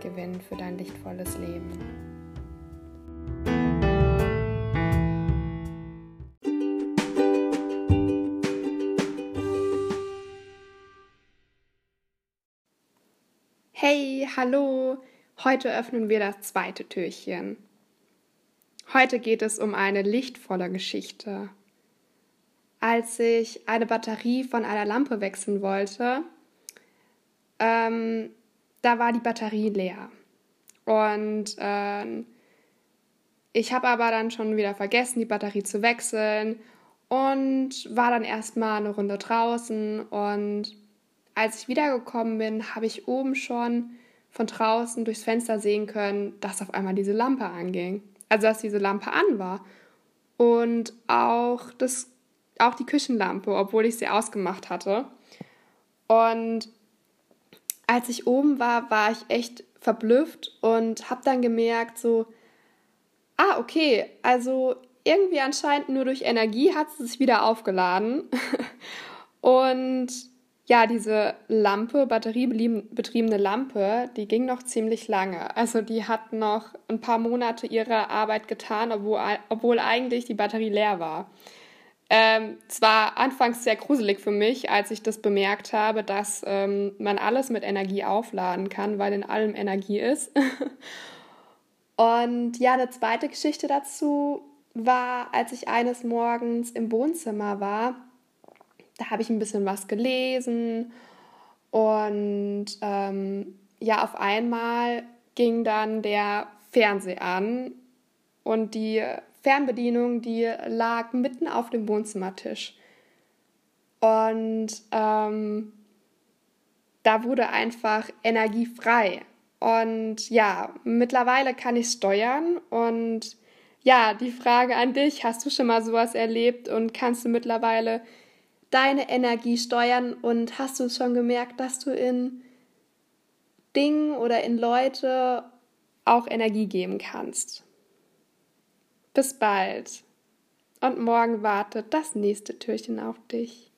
gewinnen für dein lichtvolles Leben. Hey, hallo! Heute öffnen wir das zweite Türchen. Heute geht es um eine lichtvolle Geschichte. Als ich eine Batterie von einer Lampe wechseln wollte, ähm, da war die Batterie leer. Und äh, ich habe aber dann schon wieder vergessen, die Batterie zu wechseln und war dann erstmal eine Runde draußen. Und als ich wiedergekommen bin, habe ich oben schon von draußen durchs Fenster sehen können, dass auf einmal diese Lampe anging. Also dass diese Lampe an war. Und auch, das, auch die Küchenlampe, obwohl ich sie ausgemacht hatte. Und als ich oben war, war ich echt verblüfft und habe dann gemerkt, so, ah, okay, also irgendwie anscheinend nur durch Energie hat es sich wieder aufgeladen. und ja, diese Lampe, batteriebetriebene Lampe, die ging noch ziemlich lange. Also die hat noch ein paar Monate ihre Arbeit getan, obwohl, obwohl eigentlich die Batterie leer war. Ähm, es war anfangs sehr gruselig für mich, als ich das bemerkt habe, dass ähm, man alles mit Energie aufladen kann, weil in allem Energie ist. Und ja, eine zweite Geschichte dazu war, als ich eines Morgens im Wohnzimmer war. Da habe ich ein bisschen was gelesen und ähm, ja, auf einmal ging dann der Fernseher an und die Fernbedienung, die lag mitten auf dem Wohnzimmertisch. Und ähm, da wurde einfach Energie frei. Und ja, mittlerweile kann ich steuern. Und ja, die Frage an dich, hast du schon mal sowas erlebt und kannst du mittlerweile deine Energie steuern? Und hast du schon gemerkt, dass du in Dingen oder in Leute auch Energie geben kannst? Bis bald. Und morgen wartet das nächste Türchen auf dich.